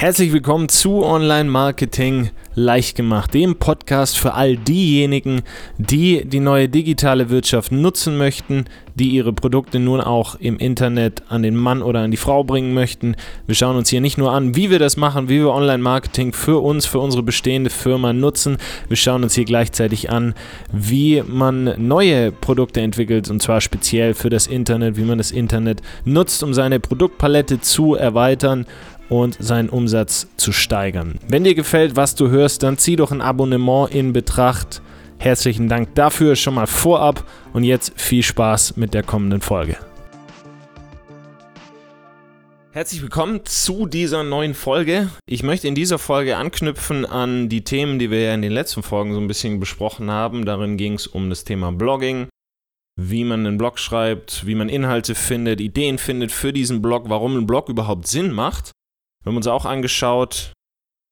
Herzlich willkommen zu Online Marketing leicht gemacht, dem Podcast für all diejenigen, die die neue digitale Wirtschaft nutzen möchten, die ihre Produkte nun auch im Internet an den Mann oder an die Frau bringen möchten. Wir schauen uns hier nicht nur an, wie wir das machen, wie wir Online Marketing für uns, für unsere bestehende Firma nutzen. Wir schauen uns hier gleichzeitig an, wie man neue Produkte entwickelt und zwar speziell für das Internet, wie man das Internet nutzt, um seine Produktpalette zu erweitern und seinen Umsatz zu steigern. Wenn dir gefällt, was du hörst, dann zieh doch ein Abonnement in Betracht. Herzlichen Dank dafür schon mal vorab und jetzt viel Spaß mit der kommenden Folge. Herzlich willkommen zu dieser neuen Folge. Ich möchte in dieser Folge anknüpfen an die Themen, die wir ja in den letzten Folgen so ein bisschen besprochen haben. Darin ging es um das Thema Blogging, wie man einen Blog schreibt, wie man Inhalte findet, Ideen findet für diesen Blog, warum ein Blog überhaupt Sinn macht. Wir haben uns auch angeschaut,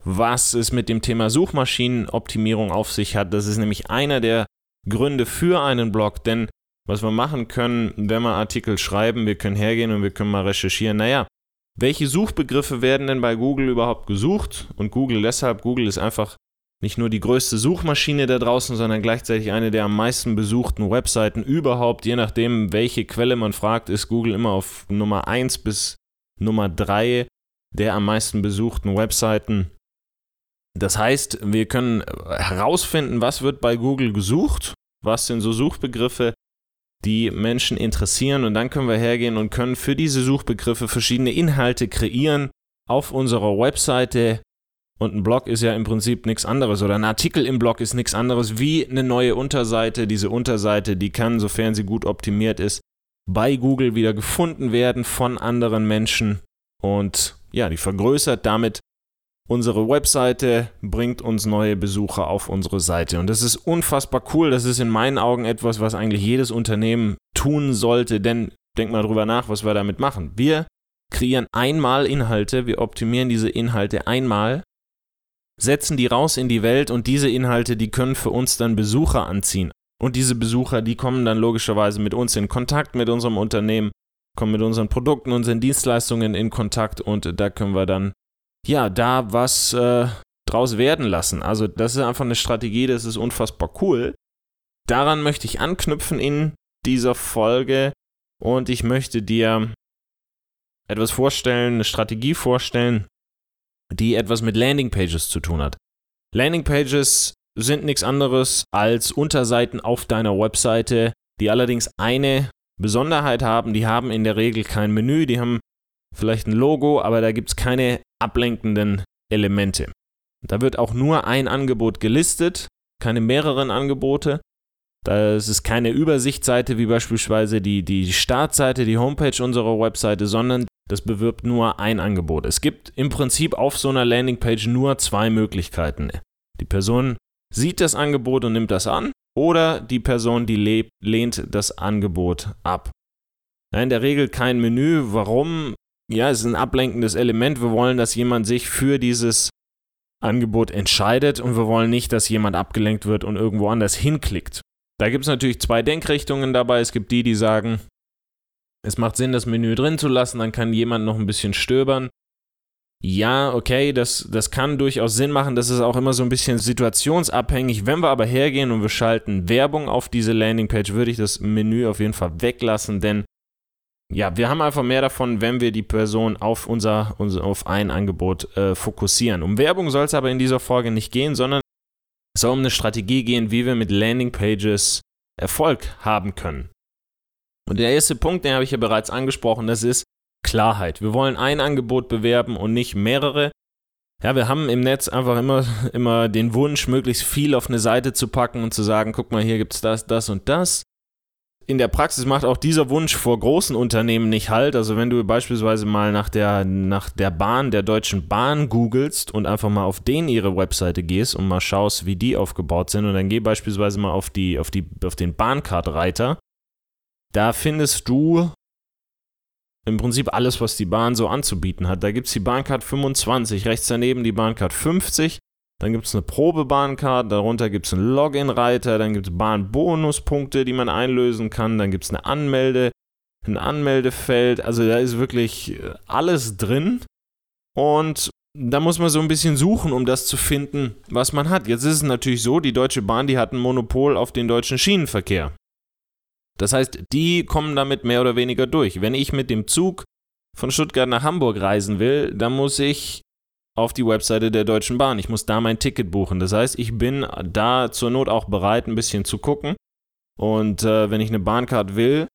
was es mit dem Thema Suchmaschinenoptimierung auf sich hat. Das ist nämlich einer der Gründe für einen Blog, denn was wir machen können, wenn wir Artikel schreiben, wir können hergehen und wir können mal recherchieren, naja, welche Suchbegriffe werden denn bei Google überhaupt gesucht? Und Google deshalb, Google ist einfach nicht nur die größte Suchmaschine da draußen, sondern gleichzeitig eine der am meisten besuchten Webseiten überhaupt. Je nachdem, welche Quelle man fragt, ist Google immer auf Nummer 1 bis Nummer 3 der am meisten besuchten Webseiten. Das heißt, wir können herausfinden, was wird bei Google gesucht, was sind so Suchbegriffe, die Menschen interessieren und dann können wir hergehen und können für diese Suchbegriffe verschiedene Inhalte kreieren auf unserer Webseite. Und ein Blog ist ja im Prinzip nichts anderes oder ein Artikel im Blog ist nichts anderes wie eine neue Unterseite. Diese Unterseite, die kann, sofern sie gut optimiert ist, bei Google wieder gefunden werden von anderen Menschen und ja, die vergrößert damit unsere Webseite, bringt uns neue Besucher auf unsere Seite. Und das ist unfassbar cool. Das ist in meinen Augen etwas, was eigentlich jedes Unternehmen tun sollte. Denn denk mal drüber nach, was wir damit machen. Wir kreieren einmal Inhalte, wir optimieren diese Inhalte einmal, setzen die raus in die Welt und diese Inhalte, die können für uns dann Besucher anziehen. Und diese Besucher, die kommen dann logischerweise mit uns in Kontakt mit unserem Unternehmen kommen mit unseren Produkten, unseren Dienstleistungen in Kontakt und da können wir dann, ja, da was äh, draus werden lassen. Also das ist einfach eine Strategie, das ist unfassbar cool. Daran möchte ich anknüpfen in dieser Folge und ich möchte dir etwas vorstellen, eine Strategie vorstellen, die etwas mit Landingpages zu tun hat. Landingpages sind nichts anderes als Unterseiten auf deiner Webseite, die allerdings eine Besonderheit haben, die haben in der Regel kein Menü, die haben vielleicht ein Logo, aber da gibt es keine ablenkenden Elemente. Da wird auch nur ein Angebot gelistet, keine mehreren Angebote. Das ist keine Übersichtsseite wie beispielsweise die, die Startseite, die Homepage unserer Webseite, sondern das bewirbt nur ein Angebot. Es gibt im Prinzip auf so einer Landingpage nur zwei Möglichkeiten. Die Person sieht das Angebot und nimmt das an oder die Person, die lehnt das Angebot ab. in der Regel kein Menü. Warum? Ja, es ist ein ablenkendes Element. Wir wollen, dass jemand sich für dieses Angebot entscheidet und wir wollen nicht, dass jemand abgelenkt wird und irgendwo anders hinklickt. Da gibt es natürlich zwei Denkrichtungen dabei. Es gibt die, die sagen, es macht Sinn, das Menü drin zu lassen, dann kann jemand noch ein bisschen stöbern ja, okay, das, das kann durchaus Sinn machen. Das ist auch immer so ein bisschen situationsabhängig. Wenn wir aber hergehen und wir schalten Werbung auf diese Landingpage, würde ich das Menü auf jeden Fall weglassen, denn ja, wir haben einfach mehr davon, wenn wir die Person auf unser, unser auf ein Angebot äh, fokussieren. Um Werbung soll es aber in dieser Folge nicht gehen, sondern es soll um eine Strategie gehen, wie wir mit Landingpages Erfolg haben können. Und der erste Punkt, den habe ich ja bereits angesprochen, das ist, Klarheit. Wir wollen ein Angebot bewerben und nicht mehrere. Ja, wir haben im Netz einfach immer, immer den Wunsch, möglichst viel auf eine Seite zu packen und zu sagen, guck mal, hier gibt es das, das und das. In der Praxis macht auch dieser Wunsch vor großen Unternehmen nicht halt. Also wenn du beispielsweise mal nach der, nach der Bahn, der Deutschen Bahn googelst und einfach mal auf denen ihre Webseite gehst und mal schaust, wie die aufgebaut sind und dann geh beispielsweise mal auf, die, auf, die, auf den Bahncard-Reiter, da findest du im Prinzip alles, was die Bahn so anzubieten hat. Da gibt es die Bahncard 25, rechts daneben die Bahncard 50, dann gibt es eine Probebahncard, darunter gibt es einen Login-Reiter, dann gibt es Bahnbonuspunkte, die man einlösen kann, dann gibt es eine Anmelde, ein Anmeldefeld, also da ist wirklich äh, alles drin. Und da muss man so ein bisschen suchen, um das zu finden, was man hat. Jetzt ist es natürlich so, die Deutsche Bahn, die hat ein Monopol auf den deutschen Schienenverkehr. Das heißt, die kommen damit mehr oder weniger durch. Wenn ich mit dem Zug von Stuttgart nach Hamburg reisen will, dann muss ich auf die Webseite der Deutschen Bahn. Ich muss da mein Ticket buchen. Das heißt, ich bin da zur Not auch bereit, ein bisschen zu gucken. Und äh, wenn ich eine Bahncard will,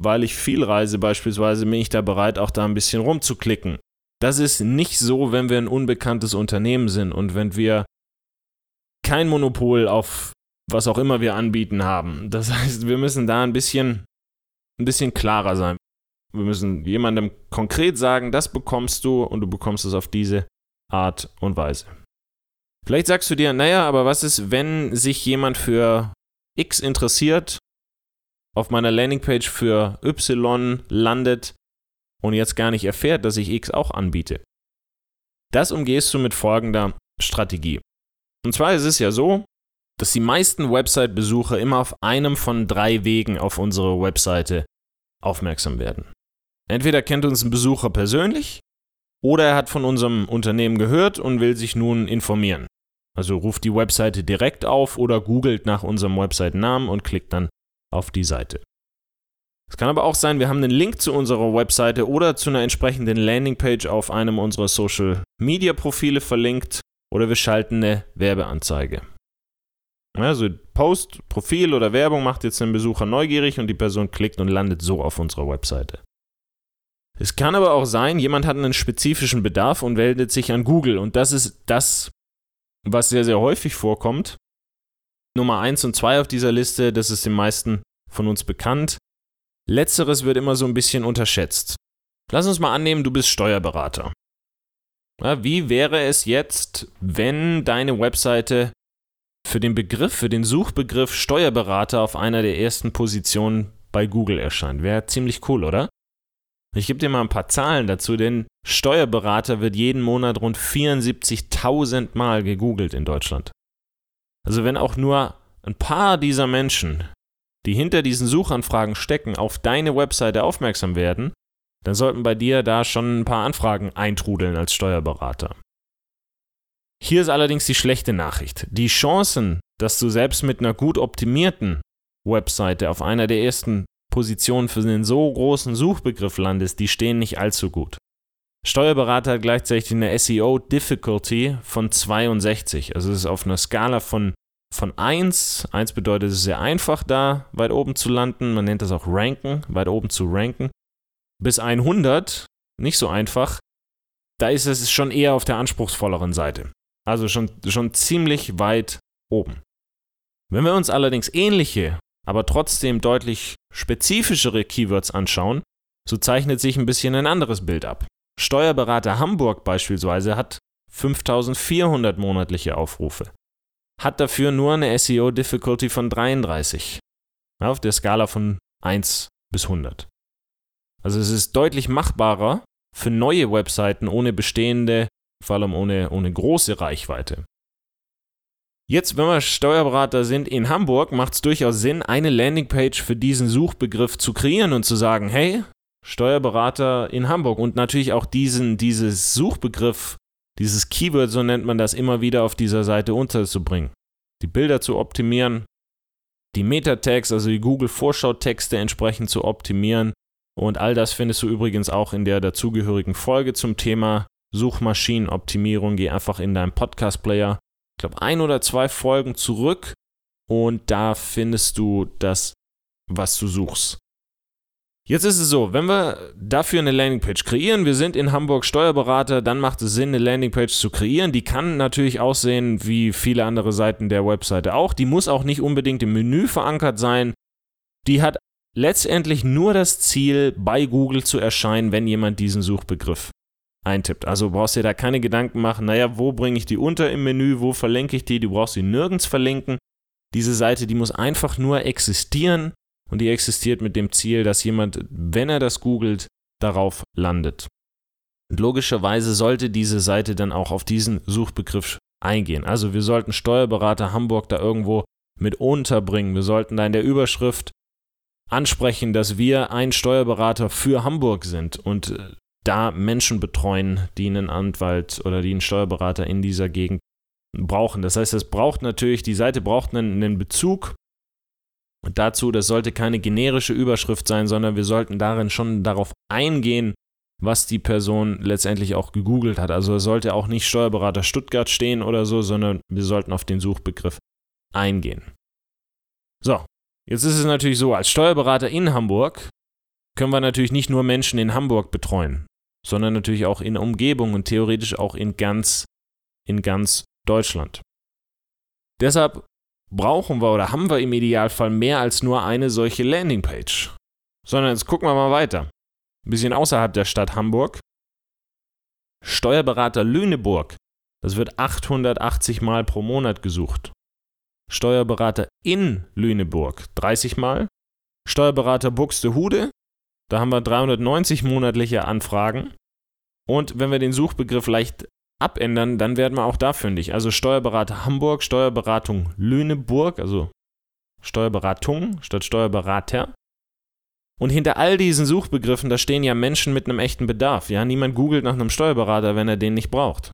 weil ich viel reise beispielsweise, bin ich da bereit, auch da ein bisschen rumzuklicken. Das ist nicht so, wenn wir ein unbekanntes Unternehmen sind und wenn wir kein Monopol auf was auch immer wir anbieten haben. Das heißt, wir müssen da ein bisschen, ein bisschen klarer sein. Wir müssen jemandem konkret sagen, das bekommst du und du bekommst es auf diese Art und Weise. Vielleicht sagst du dir, naja, aber was ist, wenn sich jemand für X interessiert, auf meiner Landingpage für Y landet und jetzt gar nicht erfährt, dass ich X auch anbiete? Das umgehst du mit folgender Strategie. Und zwar ist es ja so, dass die meisten Website-Besucher immer auf einem von drei Wegen auf unsere Webseite aufmerksam werden. Entweder kennt uns ein Besucher persönlich oder er hat von unserem Unternehmen gehört und will sich nun informieren. Also ruft die Webseite direkt auf oder googelt nach unserem Website-Namen und klickt dann auf die Seite. Es kann aber auch sein, wir haben einen Link zu unserer Webseite oder zu einer entsprechenden Landingpage auf einem unserer Social Media Profile verlinkt oder wir schalten eine Werbeanzeige. Also Post, Profil oder Werbung macht jetzt den Besucher neugierig und die Person klickt und landet so auf unserer Webseite. Es kann aber auch sein, jemand hat einen spezifischen Bedarf und wendet sich an Google und das ist das, was sehr, sehr häufig vorkommt. Nummer 1 und 2 auf dieser Liste, das ist den meisten von uns bekannt. Letzteres wird immer so ein bisschen unterschätzt. Lass uns mal annehmen, du bist Steuerberater. Ja, wie wäre es jetzt, wenn deine Webseite für den Begriff, für den Suchbegriff Steuerberater auf einer der ersten Positionen bei Google erscheint. Wäre ziemlich cool, oder? Ich gebe dir mal ein paar Zahlen dazu, denn Steuerberater wird jeden Monat rund 74.000 Mal gegoogelt in Deutschland. Also wenn auch nur ein paar dieser Menschen, die hinter diesen Suchanfragen stecken, auf deine Webseite aufmerksam werden, dann sollten bei dir da schon ein paar Anfragen eintrudeln als Steuerberater. Hier ist allerdings die schlechte Nachricht. Die Chancen, dass du selbst mit einer gut optimierten Webseite auf einer der ersten Positionen für einen so großen Suchbegriff landest, die stehen nicht allzu gut. Steuerberater hat gleichzeitig eine SEO Difficulty von 62. Also es ist auf einer Skala von, von 1. 1 bedeutet, es ist sehr einfach da weit oben zu landen. Man nennt das auch Ranken, weit oben zu ranken. Bis 100, nicht so einfach. Da ist es schon eher auf der anspruchsvolleren Seite. Also schon, schon ziemlich weit oben. Wenn wir uns allerdings ähnliche, aber trotzdem deutlich spezifischere Keywords anschauen, so zeichnet sich ein bisschen ein anderes Bild ab. Steuerberater Hamburg beispielsweise hat 5400 monatliche Aufrufe, hat dafür nur eine SEO Difficulty von 33 auf der Skala von 1 bis 100. Also es ist deutlich machbarer für neue Webseiten ohne bestehende vor allem ohne, ohne große Reichweite. Jetzt, wenn wir Steuerberater sind in Hamburg, macht es durchaus Sinn, eine Landingpage für diesen Suchbegriff zu kreieren und zu sagen, hey, Steuerberater in Hamburg und natürlich auch diesen, dieses Suchbegriff, dieses Keyword, so nennt man das, immer wieder auf dieser Seite unterzubringen. Die Bilder zu optimieren, die Meta-Tags, also die Google-Vorschau-Texte entsprechend zu optimieren. Und all das findest du übrigens auch in der dazugehörigen Folge zum Thema Suchmaschinenoptimierung, geh einfach in deinen Podcast-Player, ich glaube, ein oder zwei Folgen zurück und da findest du das, was du suchst. Jetzt ist es so, wenn wir dafür eine Landingpage kreieren, wir sind in Hamburg Steuerberater, dann macht es Sinn, eine Landingpage zu kreieren. Die kann natürlich aussehen wie viele andere Seiten der Webseite auch. Die muss auch nicht unbedingt im Menü verankert sein. Die hat letztendlich nur das Ziel, bei Google zu erscheinen, wenn jemand diesen Suchbegriff eintippt. Also brauchst du dir da keine Gedanken machen, naja, wo bringe ich die unter im Menü, wo verlinke ich die, du brauchst sie nirgends verlinken. Diese Seite, die muss einfach nur existieren und die existiert mit dem Ziel, dass jemand, wenn er das googelt, darauf landet. Und logischerweise sollte diese Seite dann auch auf diesen Suchbegriff eingehen. Also wir sollten Steuerberater Hamburg da irgendwo mit unterbringen. Wir sollten da in der Überschrift ansprechen, dass wir ein Steuerberater für Hamburg sind und äh, da Menschen betreuen, die einen Anwalt oder die einen Steuerberater in dieser Gegend brauchen. Das heißt, es braucht natürlich, die Seite braucht einen, einen Bezug dazu. Das sollte keine generische Überschrift sein, sondern wir sollten darin schon darauf eingehen, was die Person letztendlich auch gegoogelt hat. Also es sollte auch nicht Steuerberater Stuttgart stehen oder so, sondern wir sollten auf den Suchbegriff eingehen. So, jetzt ist es natürlich so, als Steuerberater in Hamburg können wir natürlich nicht nur Menschen in Hamburg betreuen, sondern natürlich auch in der Umgebung und theoretisch auch in ganz, in ganz Deutschland. Deshalb brauchen wir oder haben wir im Idealfall mehr als nur eine solche Landingpage. Sondern jetzt gucken wir mal weiter. Ein bisschen außerhalb der Stadt Hamburg. Steuerberater Lüneburg. Das wird 880 Mal pro Monat gesucht. Steuerberater in Lüneburg 30 Mal. Steuerberater Buxtehude. Da haben wir 390 monatliche Anfragen. Und wenn wir den Suchbegriff leicht abändern, dann werden wir auch da fündig. Also Steuerberater Hamburg, Steuerberatung Lüneburg, also Steuerberatung statt Steuerberater. Und hinter all diesen Suchbegriffen, da stehen ja Menschen mit einem echten Bedarf. Ja, niemand googelt nach einem Steuerberater, wenn er den nicht braucht.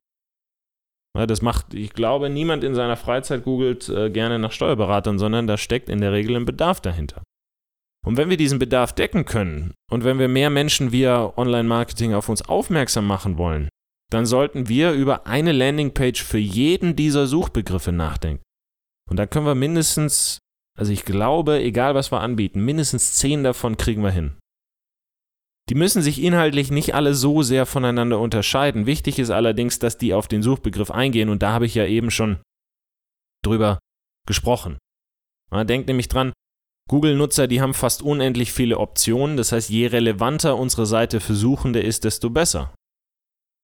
Ja, das macht, ich glaube, niemand in seiner Freizeit googelt äh, gerne nach Steuerberatern, sondern da steckt in der Regel ein Bedarf dahinter. Und wenn wir diesen Bedarf decken können und wenn wir mehr Menschen via Online-Marketing auf uns aufmerksam machen wollen, dann sollten wir über eine Landingpage für jeden dieser Suchbegriffe nachdenken. Und da können wir mindestens, also ich glaube, egal was wir anbieten, mindestens zehn davon kriegen wir hin. Die müssen sich inhaltlich nicht alle so sehr voneinander unterscheiden. Wichtig ist allerdings, dass die auf den Suchbegriff eingehen und da habe ich ja eben schon drüber gesprochen. Man denkt nämlich dran, Google-Nutzer, die haben fast unendlich viele Optionen, das heißt, je relevanter unsere Seite für Suchende ist, desto besser.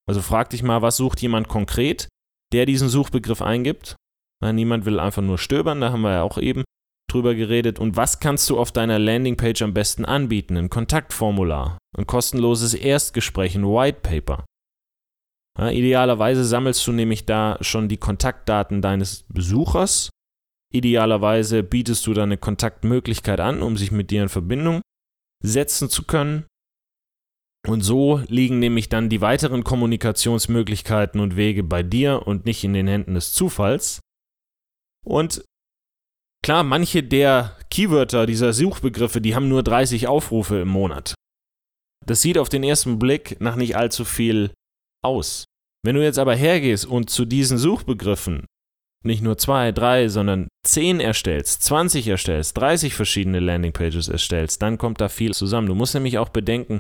Also frag dich mal, was sucht jemand konkret, der diesen Suchbegriff eingibt? Na, niemand will einfach nur stöbern, da haben wir ja auch eben drüber geredet. Und was kannst du auf deiner Landingpage am besten anbieten? Ein Kontaktformular, ein kostenloses Erstgespräch, ein White Paper. Ja, idealerweise sammelst du nämlich da schon die Kontaktdaten deines Besuchers. Idealerweise bietest du da eine Kontaktmöglichkeit an, um sich mit dir in Verbindung setzen zu können. Und so liegen nämlich dann die weiteren Kommunikationsmöglichkeiten und Wege bei dir und nicht in den Händen des Zufalls. Und klar, manche der Keywörter dieser Suchbegriffe, die haben nur 30 Aufrufe im Monat. Das sieht auf den ersten Blick nach nicht allzu viel aus. Wenn du jetzt aber hergehst und zu diesen Suchbegriffen nicht nur zwei, drei, sondern zehn erstellst, 20 erstellst, 30 verschiedene Landingpages erstellst, dann kommt da viel zusammen. Du musst nämlich auch bedenken,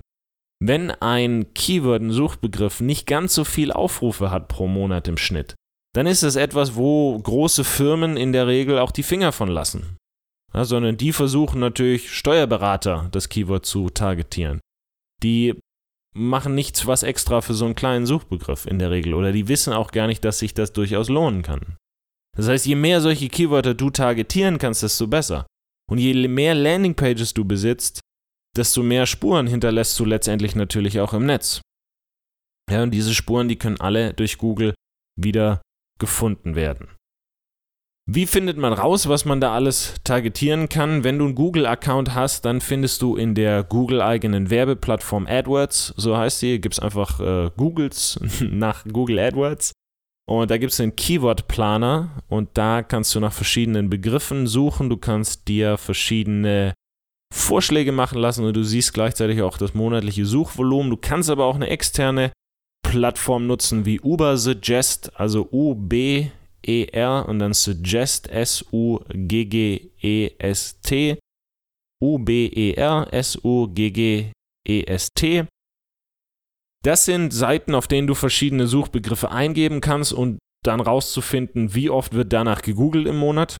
wenn ein Keyword, ein Suchbegriff nicht ganz so viel Aufrufe hat pro Monat im Schnitt, dann ist es etwas, wo große Firmen in der Regel auch die Finger von lassen. Ja, sondern die versuchen natürlich Steuerberater das Keyword zu targetieren. Die machen nichts was extra für so einen kleinen Suchbegriff in der Regel oder die wissen auch gar nicht, dass sich das durchaus lohnen kann. Das heißt, je mehr solche Keywörter du targetieren kannst, desto besser. Und je mehr Landingpages du besitzt, desto mehr Spuren hinterlässt du letztendlich natürlich auch im Netz. Ja, und diese Spuren, die können alle durch Google wieder gefunden werden. Wie findet man raus, was man da alles targetieren kann? Wenn du einen Google-Account hast, dann findest du in der Google-eigenen Werbeplattform AdWords, so heißt sie, gibt es einfach äh, Googles nach Google AdWords. Und da gibt es einen Keyword-Planer und da kannst du nach verschiedenen Begriffen suchen. Du kannst dir verschiedene Vorschläge machen lassen und du siehst gleichzeitig auch das monatliche Suchvolumen. Du kannst aber auch eine externe Plattform nutzen wie Uber Suggest, also U-B-E-R und dann Suggest, S-U-G-G-E-S-T. U-B-E-R, S-U-G-G-E-S-T. Das sind Seiten, auf denen du verschiedene Suchbegriffe eingeben kannst und dann rauszufinden, wie oft wird danach gegoogelt im Monat.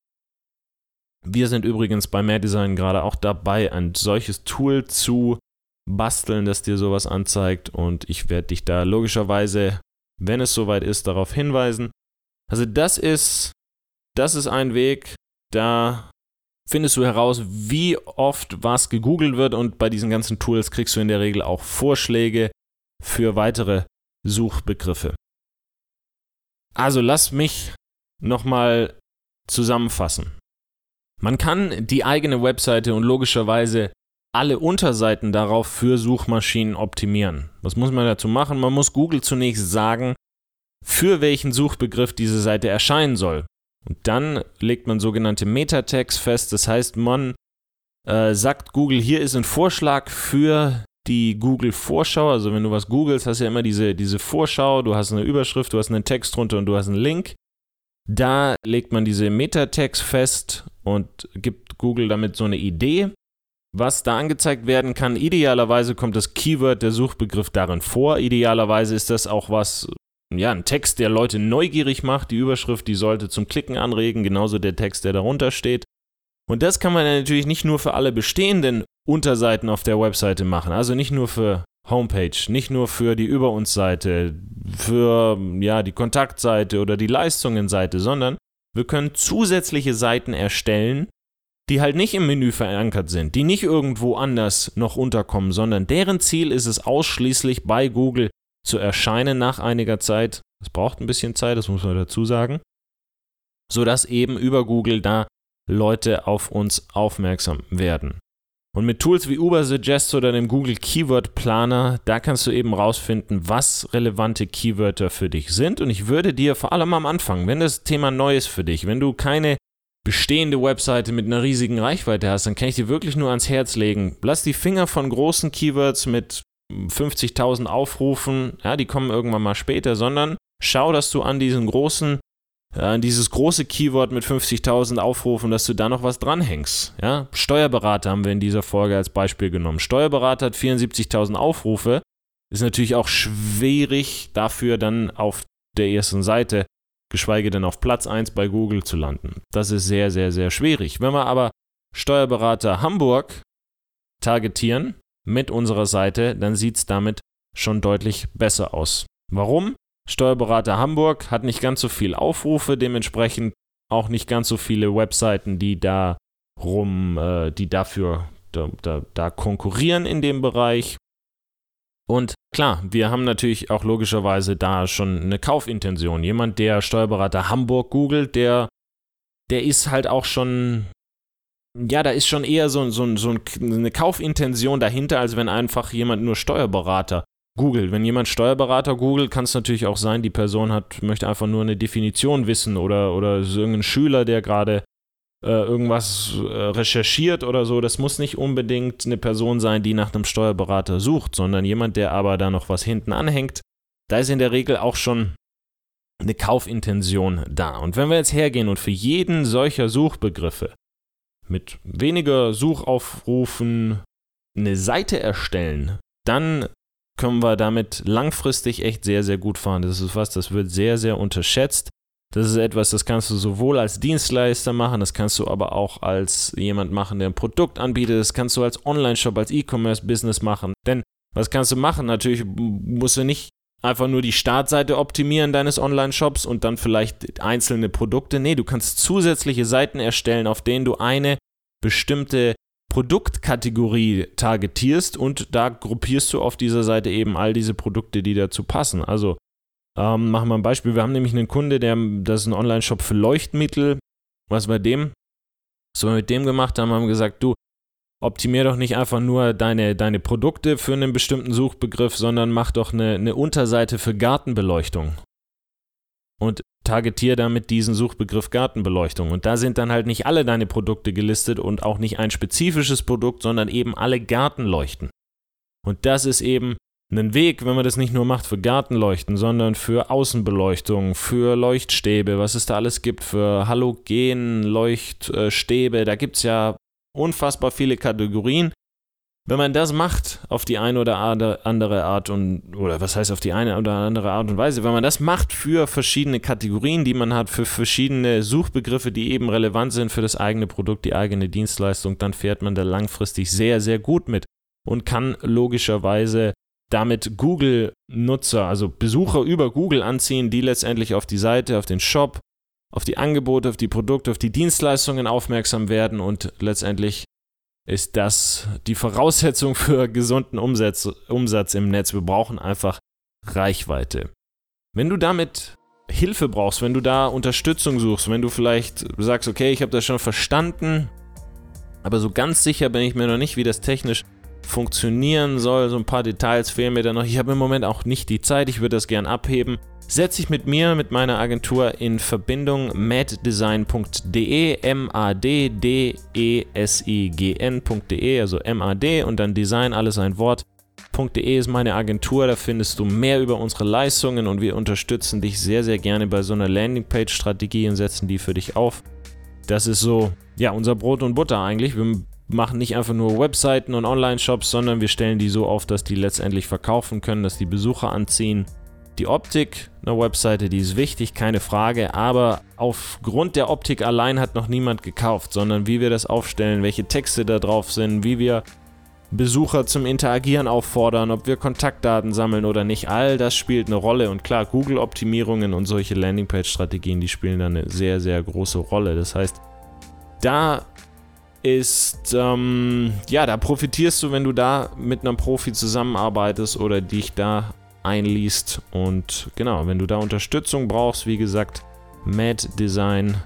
Wir sind übrigens bei Mad Design gerade auch dabei, ein solches Tool zu basteln, das dir sowas anzeigt. Und ich werde dich da logischerweise, wenn es soweit ist, darauf hinweisen. Also das ist, das ist ein Weg, da findest du heraus, wie oft was gegoogelt wird und bei diesen ganzen Tools kriegst du in der Regel auch Vorschläge für weitere Suchbegriffe. Also lass mich nochmal zusammenfassen. Man kann die eigene Webseite und logischerweise alle Unterseiten darauf für Suchmaschinen optimieren. Was muss man dazu machen? Man muss Google zunächst sagen, für welchen Suchbegriff diese Seite erscheinen soll. Und dann legt man sogenannte Meta-Tags fest. Das heißt, man äh, sagt Google, hier ist ein Vorschlag für die Google-Vorschau. Also wenn du was googelst, hast du ja immer diese, diese Vorschau, du hast eine Überschrift, du hast einen Text drunter und du hast einen Link. Da legt man diese Meta-Tags fest und gibt Google damit so eine Idee, was da angezeigt werden kann. Idealerweise kommt das Keyword, der Suchbegriff darin vor. Idealerweise ist das auch was, ja, ein Text, der Leute neugierig macht. Die Überschrift, die sollte zum Klicken anregen, genauso der Text, der darunter steht. Und das kann man natürlich nicht nur für alle bestehenden Unterseiten auf der Webseite machen, also nicht nur für Homepage, nicht nur für die Über uns Seite, für ja, die Kontaktseite oder die Leistungen-Seite, sondern wir können zusätzliche Seiten erstellen, die halt nicht im Menü verankert sind, die nicht irgendwo anders noch unterkommen, sondern deren Ziel ist es ausschließlich bei Google zu erscheinen nach einiger Zeit. Es braucht ein bisschen Zeit, das muss man dazu sagen, sodass eben über Google da Leute auf uns aufmerksam werden. Und mit Tools wie Ubersuggest oder dem Google Keyword Planer, da kannst du eben rausfinden, was relevante Keywörter für dich sind. Und ich würde dir vor allem am Anfang, wenn das Thema neu ist für dich, wenn du keine bestehende Webseite mit einer riesigen Reichweite hast, dann kann ich dir wirklich nur ans Herz legen. Lass die Finger von großen Keywords mit 50.000 Aufrufen, ja, die kommen irgendwann mal später, sondern schau, dass du an diesen großen äh, dieses große Keyword mit 50.000 Aufrufen, dass du da noch was dranhängst. Ja? Steuerberater haben wir in dieser Folge als Beispiel genommen. Steuerberater hat 74.000 Aufrufe. Ist natürlich auch schwierig, dafür dann auf der ersten Seite, geschweige denn auf Platz 1 bei Google zu landen. Das ist sehr, sehr, sehr schwierig. Wenn wir aber Steuerberater Hamburg targetieren mit unserer Seite, dann sieht es damit schon deutlich besser aus. Warum? Steuerberater Hamburg hat nicht ganz so viel Aufrufe, dementsprechend auch nicht ganz so viele Webseiten, die da rum, äh, die dafür da, da, da konkurrieren in dem Bereich. Und klar, wir haben natürlich auch logischerweise da schon eine Kaufintention. Jemand, der Steuerberater Hamburg googelt, der, der ist halt auch schon, ja, da ist schon eher so, so, so eine Kaufintention dahinter, als wenn einfach jemand nur Steuerberater Google. Wenn jemand Steuerberater googelt, kann es natürlich auch sein, die Person hat, möchte einfach nur eine Definition wissen oder, oder ist irgendein Schüler, der gerade äh, irgendwas äh, recherchiert oder so. Das muss nicht unbedingt eine Person sein, die nach einem Steuerberater sucht, sondern jemand, der aber da noch was hinten anhängt. Da ist in der Regel auch schon eine Kaufintention da. Und wenn wir jetzt hergehen und für jeden solcher Suchbegriffe mit weniger Suchaufrufen eine Seite erstellen, dann können wir damit langfristig echt sehr, sehr gut fahren. Das ist was, das wird sehr, sehr unterschätzt. Das ist etwas, das kannst du sowohl als Dienstleister machen, das kannst du aber auch als jemand machen, der ein Produkt anbietet, das kannst du als Online-Shop, als E-Commerce-Business machen. Denn was kannst du machen? Natürlich musst du nicht einfach nur die Startseite optimieren deines Online-Shops und dann vielleicht einzelne Produkte. Nee, du kannst zusätzliche Seiten erstellen, auf denen du eine bestimmte Produktkategorie targetierst und da gruppierst du auf dieser Seite eben all diese Produkte, die dazu passen. Also ähm, machen wir ein Beispiel. Wir haben nämlich einen Kunde, der das ist ein Online-Shop für Leuchtmittel. Was bei dem, was wir mit dem gemacht haben, haben gesagt, du optimier doch nicht einfach nur deine, deine Produkte für einen bestimmten Suchbegriff, sondern mach doch eine, eine Unterseite für Gartenbeleuchtung. Und targetiere damit diesen Suchbegriff Gartenbeleuchtung. Und da sind dann halt nicht alle deine Produkte gelistet und auch nicht ein spezifisches Produkt, sondern eben alle Gartenleuchten. Und das ist eben ein Weg, wenn man das nicht nur macht für Gartenleuchten, sondern für Außenbeleuchtung, für Leuchtstäbe, was es da alles gibt, für Halogen-Leuchtstäbe. Da gibt es ja unfassbar viele Kategorien. Wenn man das macht auf die eine oder andere Art und, oder was heißt auf die eine oder andere Art und Weise, wenn man das macht für verschiedene Kategorien, die man hat, für verschiedene Suchbegriffe, die eben relevant sind für das eigene Produkt, die eigene Dienstleistung, dann fährt man da langfristig sehr, sehr gut mit und kann logischerweise damit Google-Nutzer, also Besucher über Google anziehen, die letztendlich auf die Seite, auf den Shop, auf die Angebote, auf die Produkte, auf die Dienstleistungen aufmerksam werden und letztendlich ist das die Voraussetzung für gesunden Umsatz, Umsatz im Netz. Wir brauchen einfach Reichweite. Wenn du damit Hilfe brauchst, wenn du da Unterstützung suchst, wenn du vielleicht sagst, okay, ich habe das schon verstanden, Aber so ganz sicher bin ich mir noch nicht, wie das technisch funktionieren soll. So ein paar Details fehlen mir da noch. Ich habe im Moment auch nicht die Zeit. Ich würde das gern abheben. Setze ich mit mir, mit meiner Agentur in Verbindung maddesign.de, M-A-D-D-E-S-I-G-N.de, also M-A-D und dann Design, alles ein Wort. .de ist meine Agentur, da findest du mehr über unsere Leistungen und wir unterstützen dich sehr, sehr gerne bei so einer Landingpage-Strategie und setzen die für dich auf. Das ist so, ja, unser Brot und Butter eigentlich. Wir machen nicht einfach nur Webseiten und Online-Shops, sondern wir stellen die so auf, dass die letztendlich verkaufen können, dass die Besucher anziehen. Die Optik einer Webseite, die ist wichtig, keine Frage, aber aufgrund der Optik allein hat noch niemand gekauft, sondern wie wir das aufstellen, welche Texte da drauf sind, wie wir Besucher zum Interagieren auffordern, ob wir Kontaktdaten sammeln oder nicht, all das spielt eine Rolle. Und klar, Google-Optimierungen und solche Landingpage-Strategien, die spielen da eine sehr, sehr große Rolle. Das heißt, da ist, ähm, ja, da profitierst du, wenn du da mit einem Profi zusammenarbeitest oder dich da einliest. Und genau, wenn du da Unterstützung brauchst, wie gesagt, maddesign.de.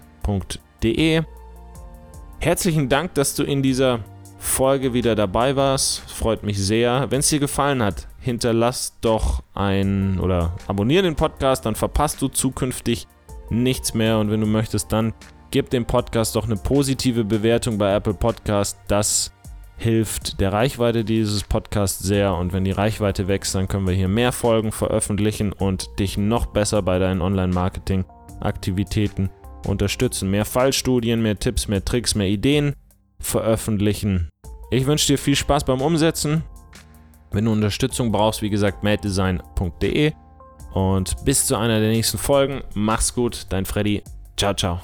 Herzlichen Dank, dass du in dieser Folge wieder dabei warst. Freut mich sehr. Wenn es dir gefallen hat, hinterlass doch ein oder abonniere den Podcast, dann verpasst du zukünftig nichts mehr. Und wenn du möchtest, dann Gib dem Podcast doch eine positive Bewertung bei Apple Podcast. Das hilft der Reichweite dieses Podcasts sehr. Und wenn die Reichweite wächst, dann können wir hier mehr Folgen veröffentlichen und dich noch besser bei deinen Online-Marketing-Aktivitäten unterstützen. Mehr Fallstudien, mehr Tipps, mehr Tricks, mehr Ideen veröffentlichen. Ich wünsche dir viel Spaß beim Umsetzen. Wenn du Unterstützung brauchst, wie gesagt, maddesign.de. Und bis zu einer der nächsten Folgen. Mach's gut, dein Freddy. Ciao, ciao.